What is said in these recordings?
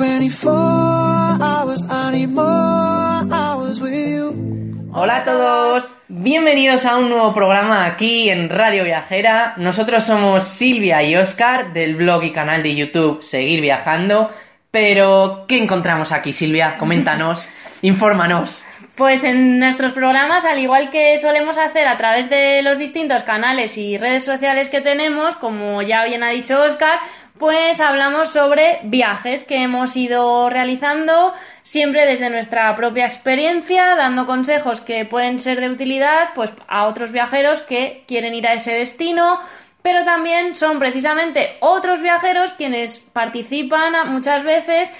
24 hours, I need more hours with you. Hola a todos, bienvenidos a un nuevo programa aquí en Radio Viajera. Nosotros somos Silvia y Oscar del blog y canal de YouTube Seguir Viajando. Pero, ¿qué encontramos aquí, Silvia? Coméntanos, infórmanos. Pues en nuestros programas, al igual que solemos hacer a través de los distintos canales y redes sociales que tenemos, como ya bien ha dicho Oscar, pues hablamos sobre viajes que hemos ido realizando siempre desde nuestra propia experiencia, dando consejos que pueden ser de utilidad pues a otros viajeros que quieren ir a ese destino, pero también son precisamente otros viajeros quienes participan muchas veces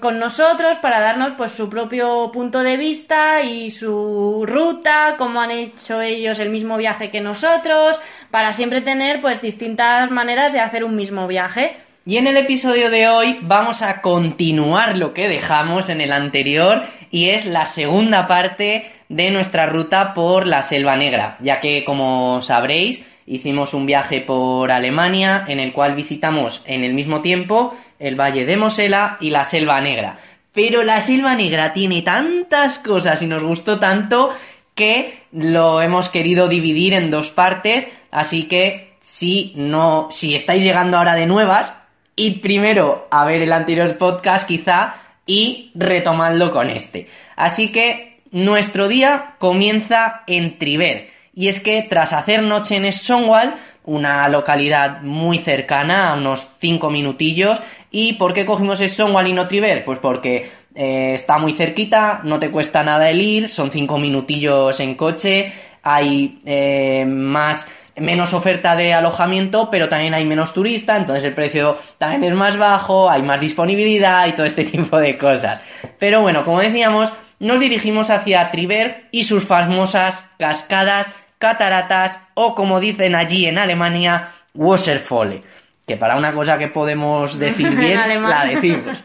con nosotros para darnos pues su propio punto de vista y su ruta, cómo han hecho ellos el mismo viaje que nosotros, para siempre tener pues distintas maneras de hacer un mismo viaje. Y en el episodio de hoy vamos a continuar lo que dejamos en el anterior y es la segunda parte de nuestra ruta por la Selva Negra, ya que como sabréis hicimos un viaje por Alemania en el cual visitamos en el mismo tiempo el Valle de Mosela y la Selva Negra. Pero la Selva Negra tiene tantas cosas y nos gustó tanto que lo hemos querido dividir en dos partes, así que si no, si estáis llegando ahora de nuevas, id primero a ver el anterior podcast quizá y retomadlo con este. Así que nuestro día comienza en Triver. Y es que tras hacer noche en Stonewall, una localidad muy cercana, a unos 5 minutillos, ¿y por qué cogimos Stonewall y no Triver? Pues porque eh, está muy cerquita, no te cuesta nada el ir, son 5 minutillos en coche, hay eh, más menos oferta de alojamiento, pero también hay menos turista, entonces el precio también es más bajo, hay más disponibilidad y todo este tipo de cosas. Pero bueno, como decíamos, nos dirigimos hacia Triver y sus famosas cascadas, cataratas o como dicen allí en Alemania, Wasserfälle. Que para una cosa que podemos decir En bien, la decimos.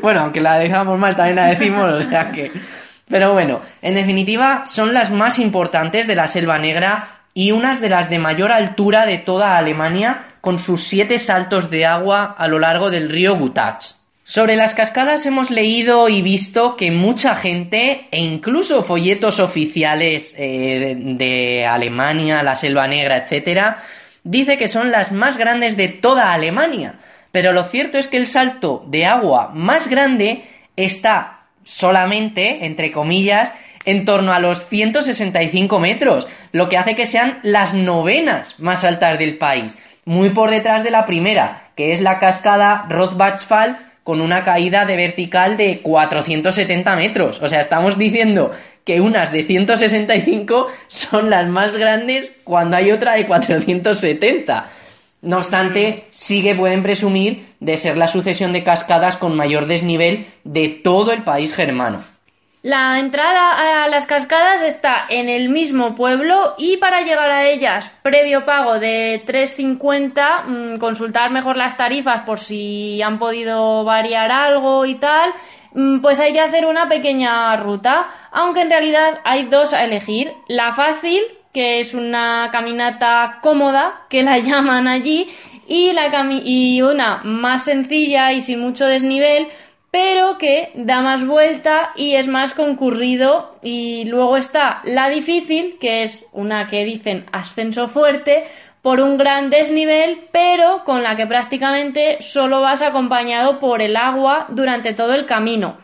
bueno, aunque la dejamos mal, también la decimos, o sea que... Pero bueno, en definitiva, son las más importantes de la Selva Negra y unas de las de mayor altura de toda Alemania, con sus siete saltos de agua a lo largo del río Gutach. Sobre las cascadas hemos leído y visto que mucha gente, e incluso folletos oficiales eh, de, Alemania, la Selva Negra, etcétera, dice que son las más grandes de toda Alemania. Pero lo cierto es que el salto de agua más grande está solamente, entre comillas, en torno a los 165 metros, lo que hace que sean las novenas más altas del país, muy por detrás de la primera, que es la cascada Rothbachfall, con una caída de vertical de 470 metros. O sea, estamos diciendo que unas de 165 son las más grandes cuando hay otra de 470. No obstante, sí que pueden presumir de ser la sucesión de cascadas con mayor desnivel de todo el país germano. La entrada a las cascadas está en el mismo pueblo y para llegar a ellas, previo pago de 3.50, mm, consultar mejor las tarifas por si han podido variar algo y tal, mm, pues hay que hacer una pequeña ruta, aunque en realidad hay dos a elegir. La fácil, que es una caminata cómoda, que la llaman allí, y, la y una más sencilla y sin mucho desnivel, pero que da más vuelta y es más concurrido. Y luego está la difícil, que es una que dicen ascenso fuerte, por un gran desnivel, pero con la que prácticamente solo vas acompañado por el agua durante todo el camino.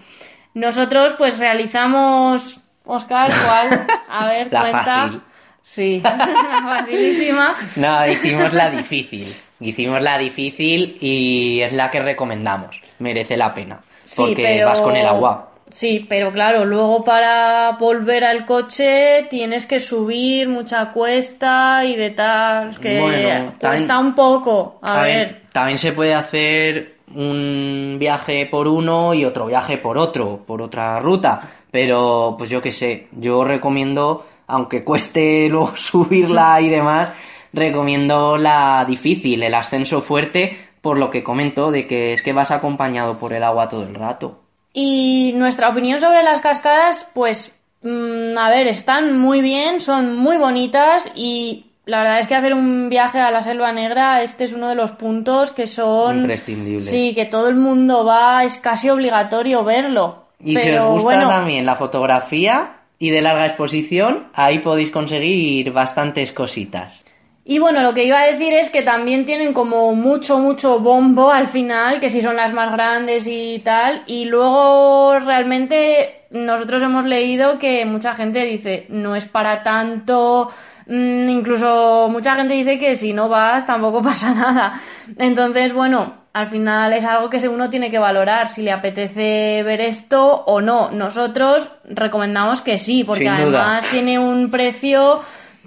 Nosotros pues realizamos, Oscar, ¿cuál? A ver, La cuenta. fácil. Sí, facilísima. No, hicimos la difícil. Hicimos la difícil y es la que recomendamos. Merece la pena. Sí, Porque pero- vas con el agua. Sí, pero claro, luego para volver al coche tienes que subir mucha cuesta y de tal, que Bueno, cuesta también- un poco. A, ver, también se puede hacer un viaje por uno y otro viaje por otro, por otra ruta. Pero, pues yo qué sé, yo recomiendo, aunque cueste luego subirla y demás, recomiendo la difícil, el ascenso fuerte, por lo que comento, de que es que vas acompañado por el agua todo el rato. Y nuestra opinión sobre las cascadas, pues, mm, a ver, están muy bien, son muy bonitas y la verdad es que hacer un viaje a la Selva Negra, este es uno de los puntos que son... Imprescindibles. Sí, que todo el mundo va, es casi obligatorio verlo. Y si Pero os gusta bueno, también la fotografía y de larga exposición, ahí podéis conseguir bastantes cositas. Y bueno, lo que iba a decir es que también tienen como mucho, mucho bombo al final, que si son las más grandes y tal. Y luego realmente nosotros hemos leído que mucha gente dice, no es para tanto. mm, Incluso mucha gente dice que si no vas tampoco pasa nada. Entonces, bueno, al final es algo que uno tiene que valorar si le apetece ver esto o no. Nosotros recomendamos que sí, porque además tiene un precio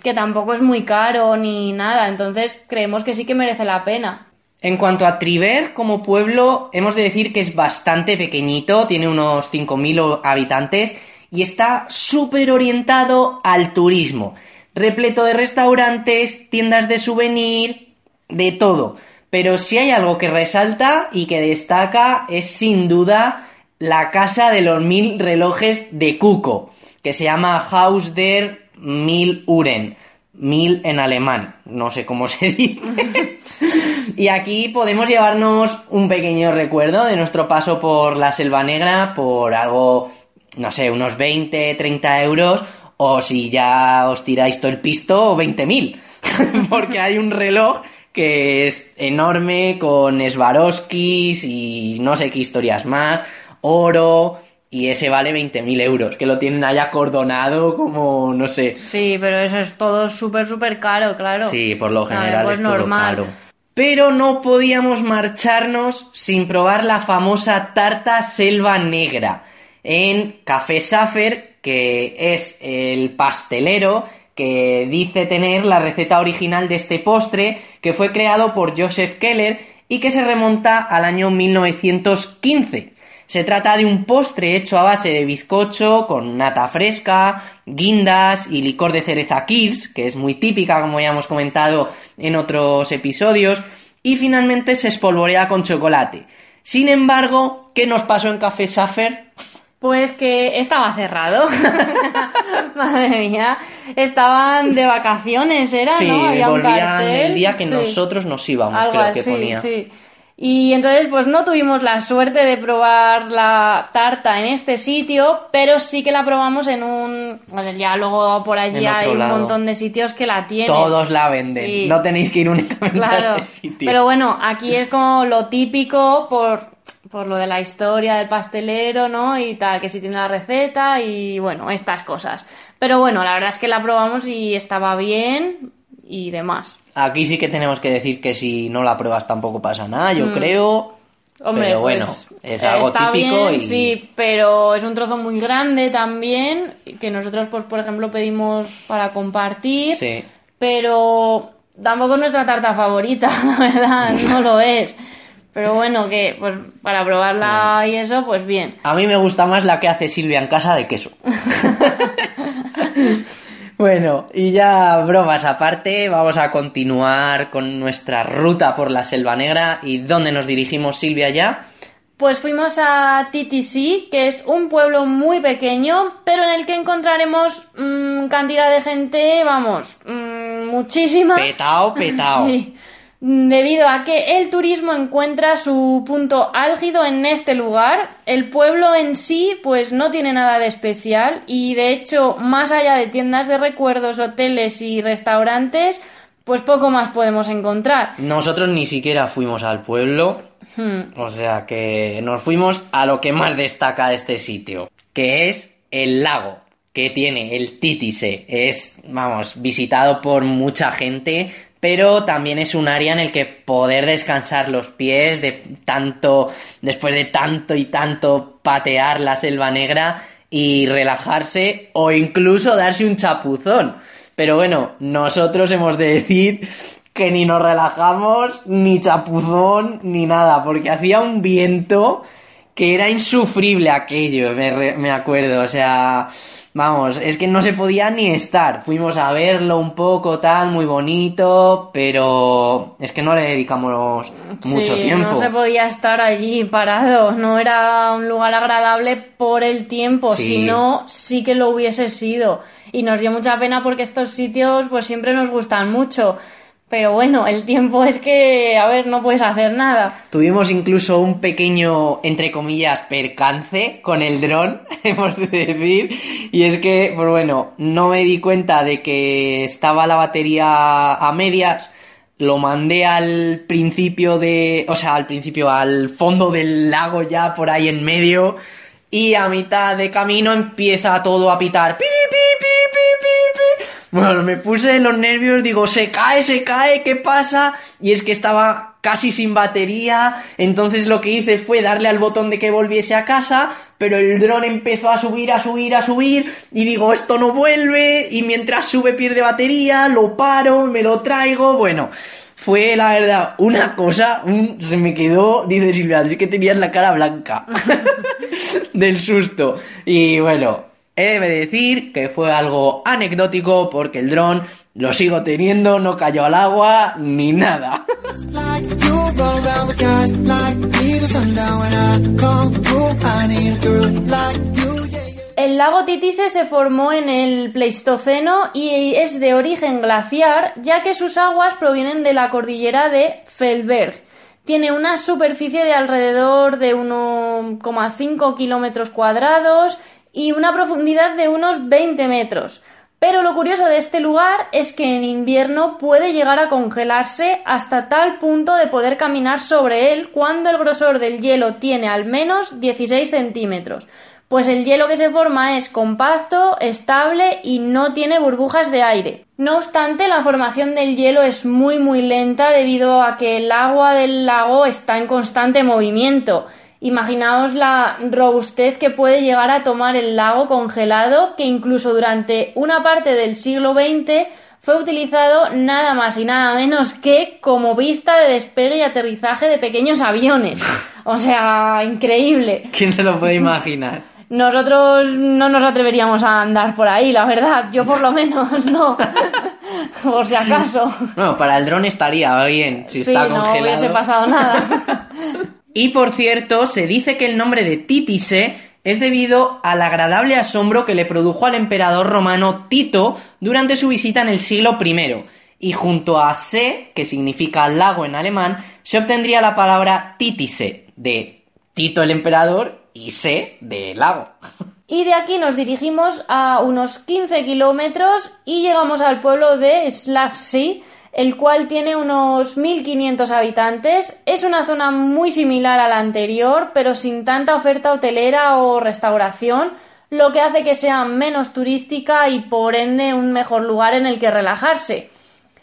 que tampoco es muy caro ni nada, entonces creemos que sí que merece la pena. En cuanto a Triver como pueblo, hemos de decir que es bastante pequeñito, tiene unos 5.000 habitantes y está súper orientado al turismo. Repleto de restaurantes, tiendas de souvenir, de todo. Pero si hay algo que resalta y que destaca es sin duda la casa de los mil relojes de Cuco, que se llama Haus der Mil Uhren. Mil en alemán, no sé cómo se dice. y aquí podemos llevarnos un pequeño recuerdo de nuestro paso por la Selva Negra por algo, no sé, unos 20, 30 euros, o si ya os tiráis todo el pisto, 20.000. Porque hay un reloj que es enorme con Swarovskis y no sé qué historias más, oro, y ese vale 20.000 euros, que lo tienen ahí acordonado como, no sé. Sí, pero eso es todo súper, súper caro, claro. Sí, por lo ver, general pues es todo normal. caro. Pero no podíamos marcharnos sin probar la famosa tarta selva negra en Café Safer, que es el pastelero que dice tener la receta original de este postre, que fue creado por Joseph Keller y que se remonta al año 1915. Se trata de un postre hecho a base de bizcocho con nata fresca, guindas y licor de cereza Kirs, que es muy típica, como ya hemos comentado en otros episodios, y finalmente se espolvorea con chocolate. Sin embargo, ¿qué nos pasó en Café Safer? Pues que estaba cerrado. Madre mía. Estaban de vacaciones, era, sí, ¿no? Había un volvían cartel. el día que Sí. nosotros nos íbamos, Algo creo que así, ponía. sí. Y entonces, pues no tuvimos la suerte de probar la tarta en este sitio, pero sí que la probamos en un. Pues ya luego por allí hay un lado. montón de sitios que la tienen. Todos la venden, Sí. no tenéis que ir únicamente a este sitio. Pero bueno, aquí es como lo típico por, por lo de la historia del pastelero, ¿no? Y tal, que si tiene la receta y bueno, estas cosas. Pero bueno, la verdad es que la probamos y estaba bien y demás. Aquí sí que tenemos que decir que si no la pruebas tampoco pasa nada, yo creo. Mm. Hombre, pero bueno, pues, es algo está típico bien, y sí, pero es un trozo muy grande también que nosotros, pues por ejemplo, pedimos para compartir. Sí. pero tampoco es nuestra tarta favorita, la verdad, no lo es. Pero bueno, que pues para probarla y eso, pues bien. A mí me gusta más la que hace Silvia en casa de queso. bueno, y ya bromas aparte, vamos a continuar con nuestra ruta por la Selva Negra. ¿Y dónde nos dirigimos, Silvia, ya? Pues fuimos a TTC, que es un pueblo muy pequeño, pero en el que encontraremos mm, cantidad de gente, vamos, mm, muchísima. Petao, petao. Sí. Debido a que el turismo encuentra su punto álgido en este lugar, el pueblo en sí pues no tiene nada de especial y de hecho más allá de tiendas de recuerdos, hoteles y restaurantes, pues poco más podemos encontrar. Nosotros ni siquiera fuimos al pueblo, Hmm. o sea que nos fuimos a lo que más destaca de este sitio, que es el lago que tiene el Títise. Es, vamos, visitado por mucha gente, pero también es un área en el que poder descansar los pies de tanto, después de tanto y tanto patear la selva negra y relajarse o incluso darse un chapuzón. Pero bueno, nosotros hemos de decir que ni nos relajamos, ni chapuzón, ni nada, porque hacía un viento que era insufrible aquello, me, re- me acuerdo, o sea, vamos, es que no se podía ni estar. Fuimos a verlo un poco, tal, muy bonito, pero es que no le dedicamos mucho Sí, tiempo. No se podía estar allí parado, no era un lugar agradable por el tiempo, Sí. si no, sí que lo hubiese sido. Y nos dio mucha pena porque estos sitios pues siempre nos gustan mucho. Pero bueno, el tiempo es que, a ver, no puedes hacer nada. Tuvimos incluso un pequeño, entre comillas, percance con el dron, hemos de decir. Y es que, pues bueno, no me di cuenta de que estaba la batería a medias. Lo mandé al principio de. O sea, al principio, al fondo del lago ya por ahí en medio. Y a mitad de camino empieza todo a pitar. ¡Pi, Bueno, me puse los nervios, digo, se cae, se cae, ¿qué pasa? Y es que estaba casi sin batería, entonces lo que hice fue darle al botón de que volviese a casa, pero el dron empezó a subir, a subir, a subir, y digo, esto no vuelve, y mientras sube pierde batería, lo paro, me lo traigo, bueno, fue la verdad una cosa, un- se me quedó, dice Silvia, es que tenías la cara blanca del susto. Y bueno, he de decir que fue algo anecdótico porque el dron lo sigo teniendo, no cayó al agua ni nada. El lago Titise se formó en el Pleistoceno y es de origen glaciar, ya que sus aguas provienen de la cordillera de Feldberg. Tiene una superficie de alrededor de 1,5 kilómetros cuadrados y una profundidad de unos 20 metros. Pero lo curioso de este lugar es que en invierno puede llegar a congelarse hasta tal punto de poder caminar sobre él cuando el grosor del hielo tiene al menos 16 centímetros. Pues el hielo que se forma es compacto, estable y no tiene burbujas de aire. No obstante, la formación del hielo es muy muy lenta debido a que el agua del lago está en constante movimiento. Imaginaos la robustez que puede llegar a tomar el lago congelado, que incluso durante una parte del siglo XX fue utilizado nada más y nada menos que como pista de despegue y aterrizaje de pequeños aviones. O sea, increíble. ¿Quién se lo puede imaginar? Nosotros no nos atreveríamos a andar por ahí, la verdad. Yo por lo menos no. por si acaso. Bueno, para el dron estaría bien si sí, está no congelado. hubiese pasado nada. Y por cierto, se dice que el nombre de Títise es debido al agradable asombro que le produjo al emperador romano Tito durante su visita en el siglo I. Y junto a Se, que significa lago en alemán, se obtendría la palabra Títise, de Tito el emperador y Se de lago. Y de aquí nos dirigimos a unos 15 kilómetros y llegamos al pueblo de Slagsea, el cual tiene unos 1.500 habitantes. Es una zona muy similar a la anterior, pero sin tanta oferta hotelera o restauración, lo que hace que sea menos turística y por ende un mejor lugar en el que relajarse.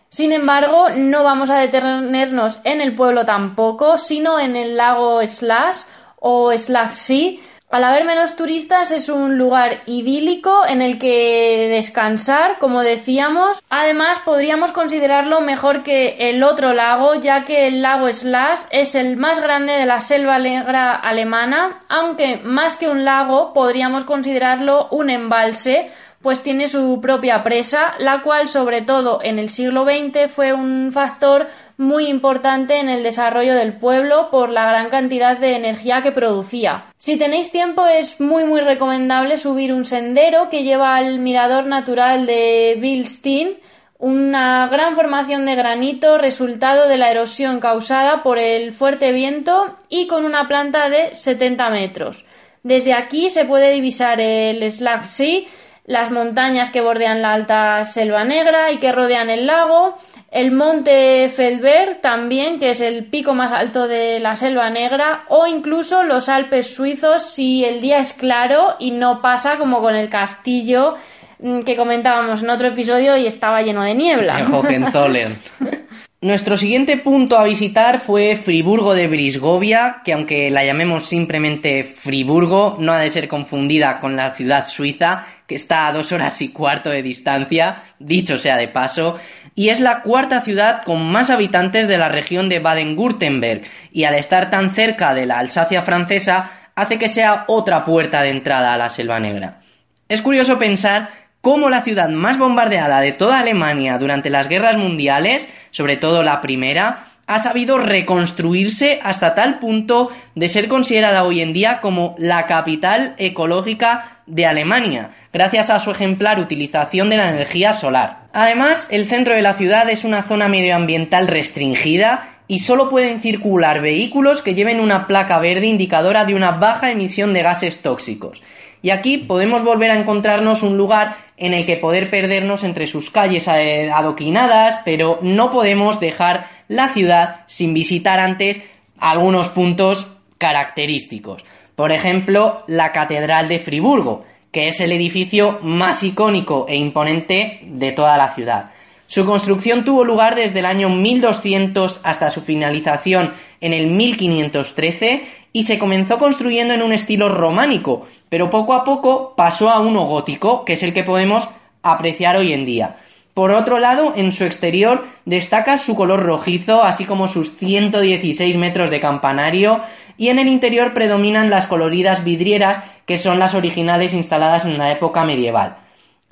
Sin embargo, no vamos a detenernos en el pueblo tampoco, sino en el lago Slash o Slagsea. Al haber menos turistas es un lugar idílico en el que descansar, como decíamos. Además, podríamos considerarlo mejor que el otro lago, ya que el lago Slash es el más grande de la selva negra alemana, aunque más que un lago podríamos considerarlo un embalse, pues tiene su propia presa, la cual sobre todo en el siglo XX fue un factor muy importante en el desarrollo del pueblo por la gran cantidad de energía que producía. Si tenéis tiempo es muy muy recomendable subir un sendero que lleva al mirador natural de Bilstein, una gran formación de granito resultado de la erosión causada por el fuerte viento y con una planta de 70 metros. Desde aquí se puede divisar el Slagsea, las montañas que bordean la alta selva negra y que rodean el lago, el monte Feldberg también, que es el pico más alto de la selva negra, o incluso los Alpes suizos si el día es claro y no pasa como con el castillo mm, que comentábamos en otro episodio y estaba lleno de niebla. En Hohenzollern. Nuestro siguiente punto a visitar fue Friburgo de Brisgovia, que aunque la llamemos simplemente Friburgo, no ha de ser confundida con la ciudad suiza, que está a dos horas y cuarto de distancia, dicho sea de paso, y es la cuarta ciudad con más habitantes de la región de Baden-Württemberg, y al estar tan cerca de la Alsacia francesa, hace que sea otra puerta de entrada a la Selva Negra. Es curioso pensar cómo la ciudad más bombardeada de toda Alemania durante las guerras mundiales, sobre todo la primera, ha sabido reconstruirse hasta tal punto de ser considerada hoy en día como la capital ecológica de Alemania, gracias a su ejemplar utilización de la energía solar. Además, el centro de la ciudad es una zona medioambiental restringida y solo pueden circular vehículos que lleven una placa verde indicadora de una baja emisión de gases tóxicos. Y aquí podemos volver a encontrarnos un lugar en el que poder perdernos entre sus calles eh, adoquinadas, pero no podemos dejar la ciudad sin visitar antes algunos puntos característicos. Por ejemplo, la Catedral de Friburgo, que es el edificio más icónico e imponente de toda la ciudad. Su construcción tuvo lugar desde el año 1200 hasta su finalización en el 1513 y se comenzó construyendo en un estilo románico, pero poco a poco pasó a uno gótico, que es el que podemos apreciar hoy en día. Por otro lado, en su exterior destaca su color rojizo, así como sus 116 metros de campanario, y en el interior predominan las coloridas vidrieras, que son las originales instaladas en la época medieval.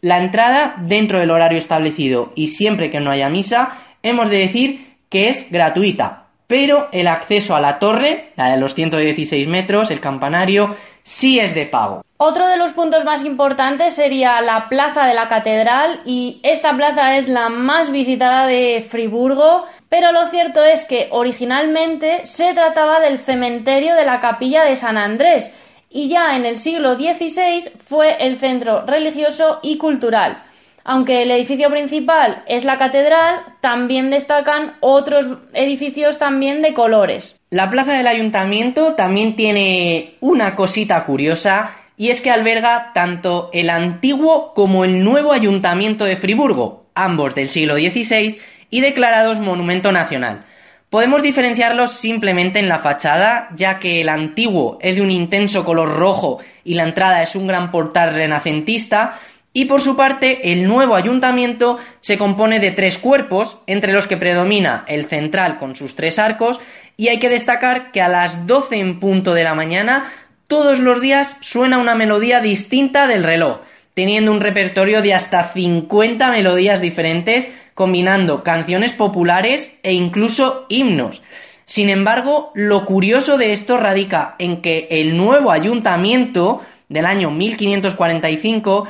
La entrada, dentro del horario establecido y siempre que no haya misa, hemos de decir que es gratuita, pero el acceso a la torre, la de los 116 metros, el campanario, sí es de pago. Otro de los puntos más importantes sería la plaza de la catedral y esta plaza es la más visitada de Friburgo, pero lo cierto es que originalmente se trataba del cementerio de la capilla de San Andrés y ya en el siglo XVI fue el centro religioso y cultural. Aunque el edificio principal es la catedral, también destacan otros edificios también de colores. La plaza del ayuntamiento también tiene una cosita curiosa y es que alberga tanto el antiguo como el nuevo ayuntamiento de Friburgo, ambos del siglo XVI y declarados monumento nacional. Podemos diferenciarlos simplemente en la fachada, ya que el antiguo es de un intenso color rojo y la entrada es un gran portal renacentista, y por su parte, el nuevo ayuntamiento se compone de tres cuerpos, entre los que predomina el central con sus tres arcos, y hay que destacar que a las 12 en punto de la mañana, todos los días suena una melodía distinta del reloj, teniendo un repertorio de hasta 50 melodías diferentes, combinando canciones populares e incluso himnos. Sin embargo, lo curioso de esto radica en que el nuevo ayuntamiento del año 1545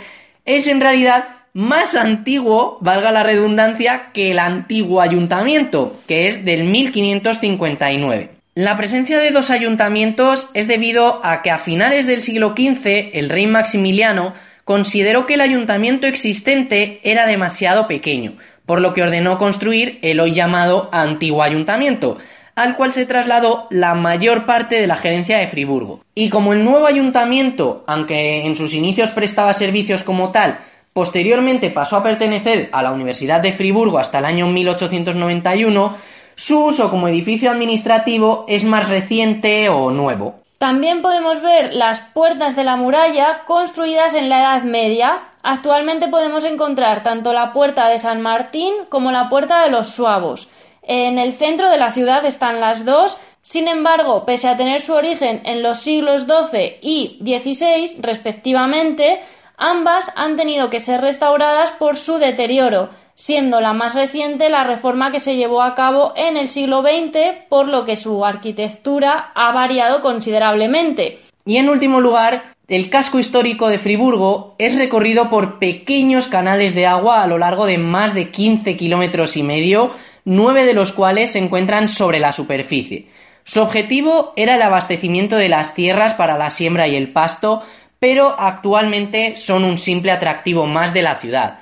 es en realidad más antiguo, valga la redundancia, que el antiguo ayuntamiento, que es del 1559. La presencia de dos ayuntamientos es debido a que a finales del siglo XV el rey Maximiliano consideró que el ayuntamiento existente era demasiado pequeño, por lo que ordenó construir el hoy llamado antiguo ayuntamiento, al cual se trasladó la mayor parte de la gerencia de Friburgo. Y como el nuevo ayuntamiento, aunque en sus inicios prestaba servicios como tal, posteriormente pasó a pertenecer a la Universidad de Friburgo hasta el año 1891, su uso como edificio administrativo es más reciente o nuevo. También podemos ver las puertas de la muralla construidas en la Edad Media. Actualmente podemos encontrar tanto la puerta de San Martín como la puerta de los Suavos. En el centro de la ciudad están las dos, sin embargo, pese a tener su origen en los siglos XII y XVI, respectivamente, ambas han tenido que ser restauradas por su deterioro, siendo la más reciente la reforma que se llevó a cabo en el siglo XX, por lo que su arquitectura ha variado considerablemente. Y en último lugar, el casco histórico de Friburgo es recorrido por pequeños canales de agua a lo largo de más de 15 kilómetros y medio, nueve de los cuales se encuentran sobre la superficie. Su objetivo era el abastecimiento de las tierras para la siembra y el pasto, pero actualmente son un simple atractivo más de la ciudad.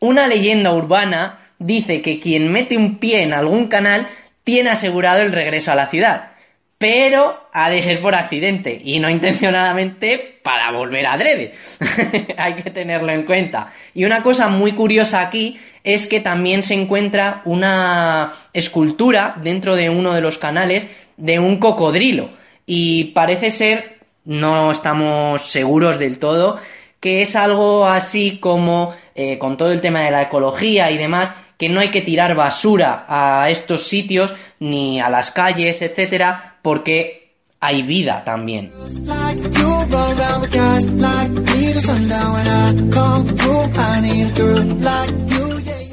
Una leyenda urbana dice que quien mete un pie en algún canal tiene asegurado el regreso a la ciudad. Pero ha de ser por accidente y no intencionadamente para volver a adrede. Hay que tenerlo en cuenta. Y una cosa muy curiosa aquí es que también se encuentra una escultura dentro de uno de los canales de un cocodrilo. Y parece ser, no estamos seguros del todo, que es algo así como, eh, con todo el tema de la ecología y demás, que no hay que tirar basura a estos sitios ni a las calles, etcétera, porque hay vida también.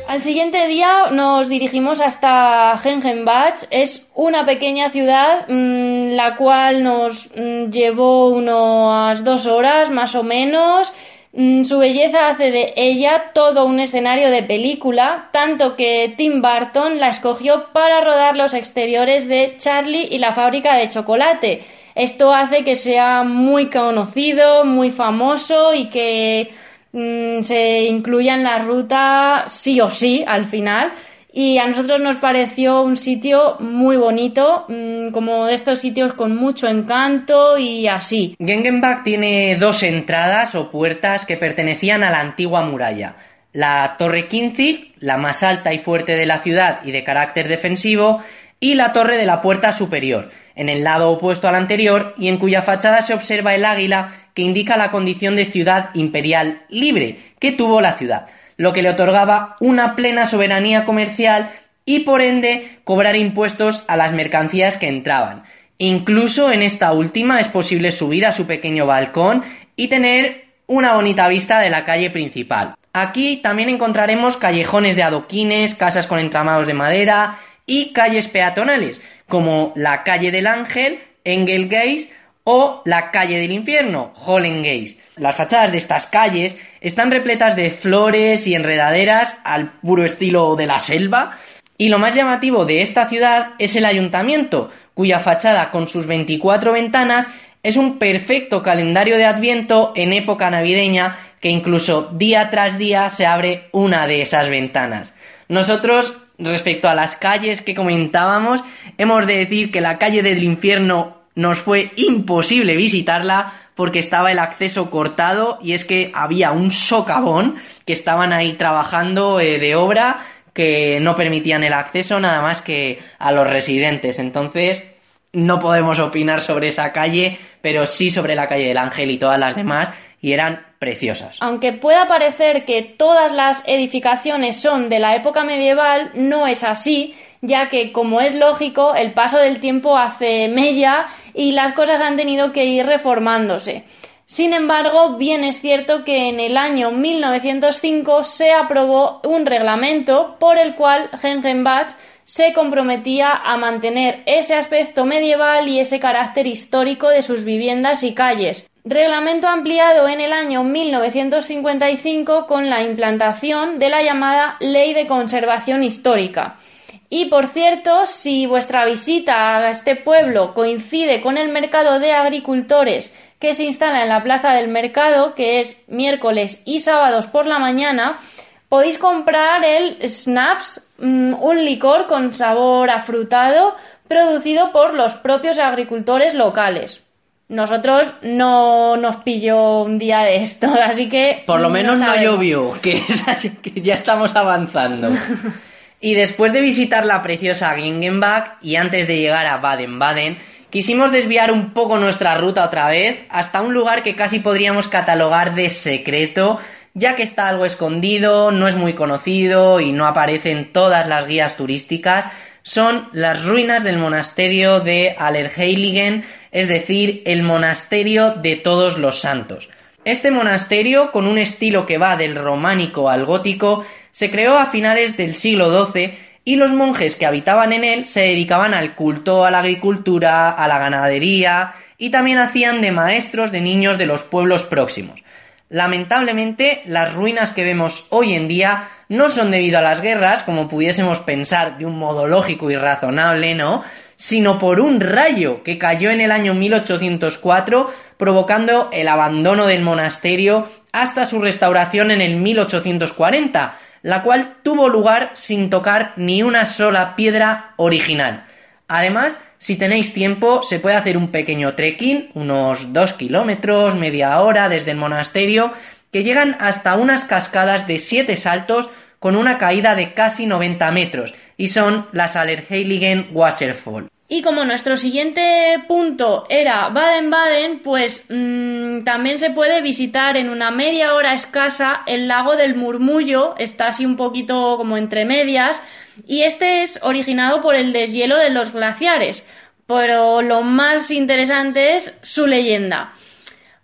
Al siguiente día nos dirigimos hasta Gengenbach. Es una pequeña ciudad, mm, la cual nos mm, llevó unas dos horas más o menos. Mm, Su belleza hace de ella todo un escenario de película, tanto que Tim Burton la escogió para rodar los exteriores de Charlie y la fábrica de chocolate. Esto hace que sea muy conocido, muy famoso y que mm, se incluya en la ruta sí o sí al final. Y a nosotros nos pareció un sitio muy bonito, mm, como de estos sitios con mucho encanto y así. Gengenbach tiene dos entradas o puertas que pertenecían a la antigua muralla. La Torre Kinzig, la más alta y fuerte de la ciudad y de carácter defensivo, y la Torre de la Puerta Superior, en el lado opuesto al anterior y en cuya fachada se observa el águila que indica la condición de ciudad imperial libre que tuvo la ciudad, lo que le otorgaba una plena soberanía comercial y por ende cobrar impuestos a las mercancías que entraban. Incluso en esta última es posible subir a su pequeño balcón y tener una bonita vista de la calle principal. Aquí también encontraremos callejones de adoquines, casas con entramados de madera y calles peatonales, como la calle del Ángel, Engelgeis o la calle del infierno, Hollengeis. Las fachadas de estas calles están repletas de flores y enredaderas al puro estilo de la selva. Y lo más llamativo de esta ciudad es el ayuntamiento, cuya fachada con sus 24 ventanas es un perfecto calendario de adviento en época navideña que incluso día tras día se abre una de esas ventanas. Nosotros, respecto a las calles que comentábamos, hemos de decir que la calle del infierno nos fue imposible visitarla porque estaba el acceso cortado y es que había un socavón que estaban ahí trabajando eh, de obra que no permitían el acceso nada más que a los residentes. Entonces, no podemos opinar sobre esa calle, pero sí sobre la calle del Ángel y todas las demás, y eran preciosas. Aunque pueda parecer que todas las edificaciones son de la época medieval, no es así, ya que, como es lógico, el paso del tiempo hace mella y las cosas han tenido que ir reformándose. Sin embargo, bien es cierto que en el año 1905 se aprobó un reglamento por el cual Gengenbach se comprometía a mantener ese aspecto medieval y ese carácter histórico de sus viviendas y calles. Reglamento ampliado en el año 1955 con la implantación de la llamada Ley de Conservación Histórica. Y por cierto, si vuestra visita a este pueblo coincide con el mercado de agricultores que se instala en la plaza del mercado, que es miércoles y sábados por la mañana, podéis comprar el Snaps, mm, un licor con sabor afrutado producido por los propios agricultores locales. Nosotros no nos pilló un día de esto, así que... Por lo menos no, sabemos. llovió, que, es así que ya estamos avanzando. y después de visitar la preciosa Gengenbach y antes de llegar a Baden-Baden, quisimos desviar un poco nuestra ruta otra vez hasta un lugar que casi podríamos catalogar de secreto, ya que está algo escondido, no es muy conocido y no aparece en todas las guías turísticas, son las ruinas del monasterio de Allerheiligen, es decir, el monasterio de todos los santos. Este monasterio, con un estilo que va del románico al gótico, se creó a finales del siglo XII y los monjes que habitaban en él se dedicaban al culto, a la agricultura, a la ganadería y también hacían de maestros de niños de los pueblos próximos. Lamentablemente, las ruinas que vemos hoy en día no son debido a las guerras, como pudiésemos pensar de un modo lógico y razonable, ¿no? Sino por un rayo que cayó en el año 1804, provocando el abandono del monasterio hasta su restauración en el 1840, la cual tuvo lugar sin tocar ni una sola piedra original. Además, si tenéis tiempo, se puede hacer un pequeño trekking, unos 2 kilómetros, media hora desde el monasterio, que llegan hasta unas cascadas de 7 saltos con una caída de casi 90 metros, y son las Allerheiligen Wasserfall. Y como nuestro siguiente punto era Baden-Baden, pues mmm, también se puede visitar en una media hora escasa el lago del Murmullo, está así un poquito como entre medias, y este es originado por el deshielo de los glaciares. Pero lo más interesante es su leyenda.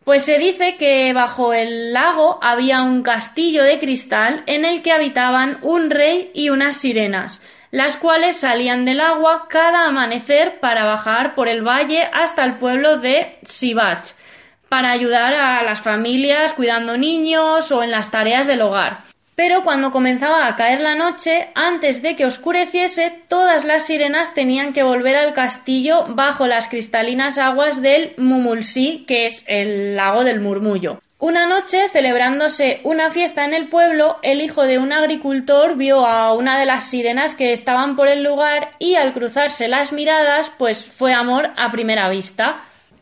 Pues se dice que bajo el lago había un castillo de cristal en el que habitaban un rey y unas sirenas las cuales salían del agua cada amanecer para bajar por el valle hasta el pueblo de Sibach, para ayudar a las familias cuidando niños o en las tareas del hogar. Pero cuando comenzaba a caer la noche, antes de que oscureciese, todas las sirenas tenían que volver al castillo bajo las cristalinas aguas del Mumulsi, que es el lago del murmullo. Una noche, celebrándose una fiesta en el pueblo, el hijo de un agricultor vio a una de las sirenas que estaban por el lugar y al cruzarse las miradas, pues fue amor a primera vista.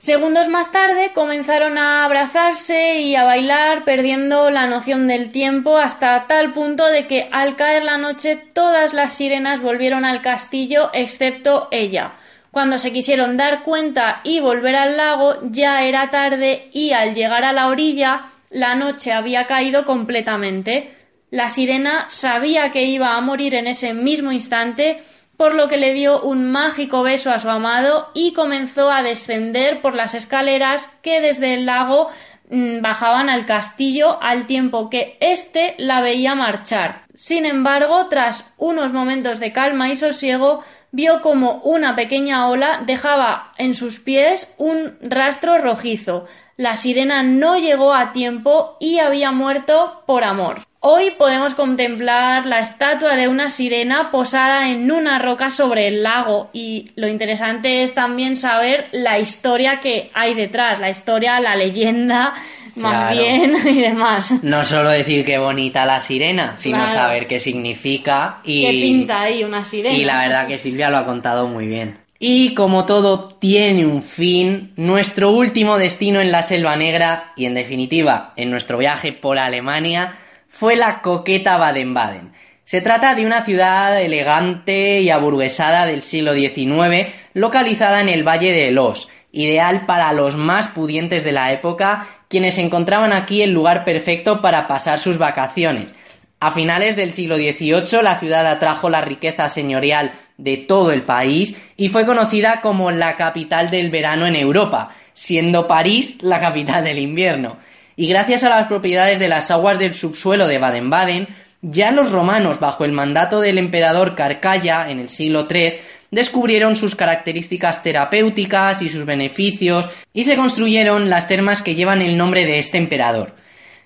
Segundos más tarde comenzaron a abrazarse y a bailar, perdiendo la noción del tiempo hasta tal punto de que al caer la noche todas las sirenas volvieron al castillo excepto ella. Cuando se quisieron dar cuenta y volver al lago ya era tarde y al llegar a la orilla la noche había caído completamente. La sirena sabía que iba a morir en ese mismo instante, por lo que le dio un mágico beso a su amado y comenzó a descender por las escaleras que desde el lago mm, bajaban al castillo al tiempo que éste la veía marchar. Sin embargo, tras unos momentos de calma y sosiego, vio como una pequeña ola dejaba en sus pies un rastro rojizo. La sirena no llegó a tiempo y había muerto por amor. Hoy podemos contemplar la estatua de una sirena posada en una roca sobre el lago y lo interesante es también saber la historia que hay detrás, la historia, la leyenda más bien y demás. No solo decir qué bonita la sirena, sino saber qué significa y... ¿Qué pinta ahí una sirena? Y la verdad que Silvia lo ha contado muy bien. Y como todo tiene un fin, nuestro último destino en la Selva Negra y en definitiva en nuestro viaje por Alemania fue la coqueta Baden-Baden. Se trata de una ciudad elegante y aburguesada del siglo XIX, localizada en el Valle de Los, ideal para los más pudientes de la época, quienes encontraban aquí el lugar perfecto para pasar sus vacaciones. A finales del siglo XVIII la ciudad atrajo la riqueza señorial de todo el país y fue conocida como la capital del verano en Europa, siendo París la capital del invierno. Y gracias a las propiedades de las aguas del subsuelo de Baden-Baden, ya los romanos, bajo el mandato del emperador Carcalla en el siglo III, descubrieron sus características terapéuticas y sus beneficios y se construyeron las termas que llevan el nombre de este emperador.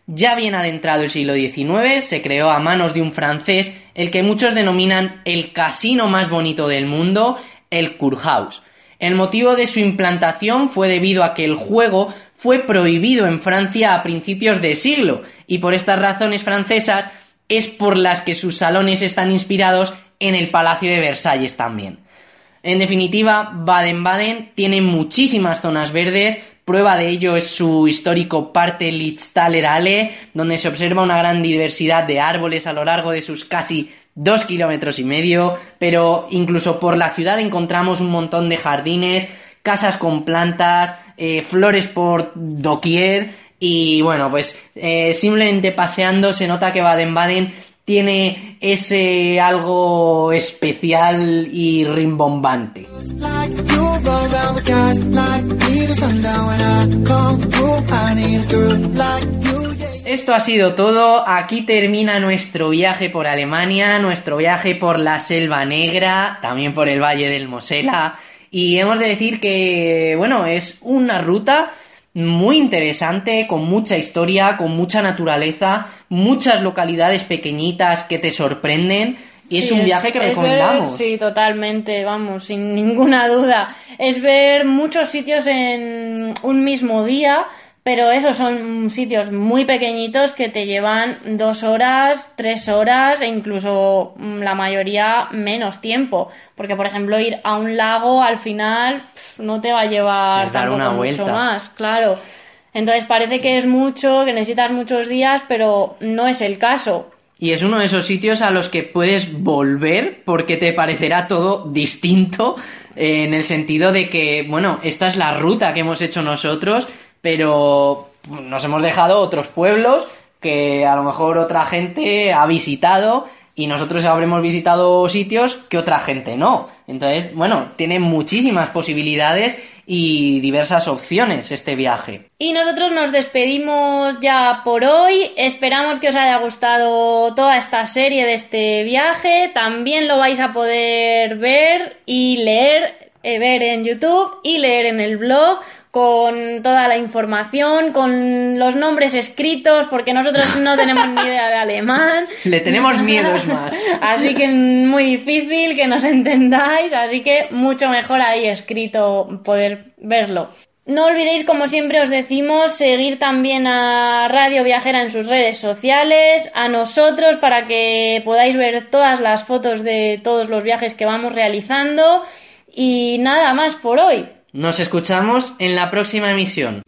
Ya bien adentrado el siglo XIX, se creó a manos de un francés el que muchos denominan el casino más bonito del mundo, el Kurhaus. El motivo de su implantación fue debido a que el juego fue prohibido en Francia a principios de siglo, y por estas razones francesas es por las que sus salones están inspirados en el Palacio de Versalles también. En definitiva, Baden-Baden tiene muchísimas zonas verdes, prueba de ello es su histórico Parque Litztaler Ale, donde se observa una gran diversidad de árboles a lo largo de sus casi dos kilómetros y medio, pero incluso por la ciudad encontramos un montón de jardines, casas con plantas, eh, flores por doquier y bueno, pues eh, simplemente paseando se nota que Baden-Baden tiene ese algo especial y rimbombante. Esto ha sido todo, aquí termina nuestro viaje por Alemania, nuestro viaje por la Selva Negra, también por el Valle del Mosela, y hemos de decir que, bueno, es una ruta muy interesante, con mucha historia, con mucha naturaleza, muchas localidades pequeñitas que te sorprenden. Y es un viaje que recomendamos. sí, totalmente, vamos, sin ninguna duda. Es ver muchos sitios en un mismo día, pero esos son sitios muy pequeñitos que te llevan dos horas, tres horas e incluso mm, la mayoría menos tiempo. Porque, por ejemplo, ir a un lago al final no te va a llevar Es dar tampoco una mucho vuelta. más, claro. Entonces parece que es mucho, que necesitas muchos días, pero no es el caso. Y es uno de esos sitios a los que puedes volver porque te parecerá todo distinto eh, en el sentido de que, bueno, esta es la ruta que hemos hecho nosotros, pero nos hemos dejado otros pueblos que a lo mejor otra gente ha visitado y nosotros habremos visitado sitios que otra gente no. Entonces, bueno, tiene muchísimas posibilidades y diversas opciones este viaje. Y nosotros nos despedimos ya por hoy. Esperamos que os haya gustado toda esta serie de este viaje. También lo vais a poder ver y leer, eh, ver en YouTube y leer en el blog con toda la información, con los nombres escritos, porque nosotros no tenemos ni idea de alemán. Le tenemos miedo, es más. Así que muy difícil que nos entendáis, así que mucho mejor ahí escrito poder verlo. No olvidéis, como siempre os decimos, seguir también a Radio Viajera en sus redes sociales, a nosotros para que podáis ver todas las fotos de todos los viajes que vamos realizando. Y nada más por hoy. Nos escuchamos en la próxima emisión.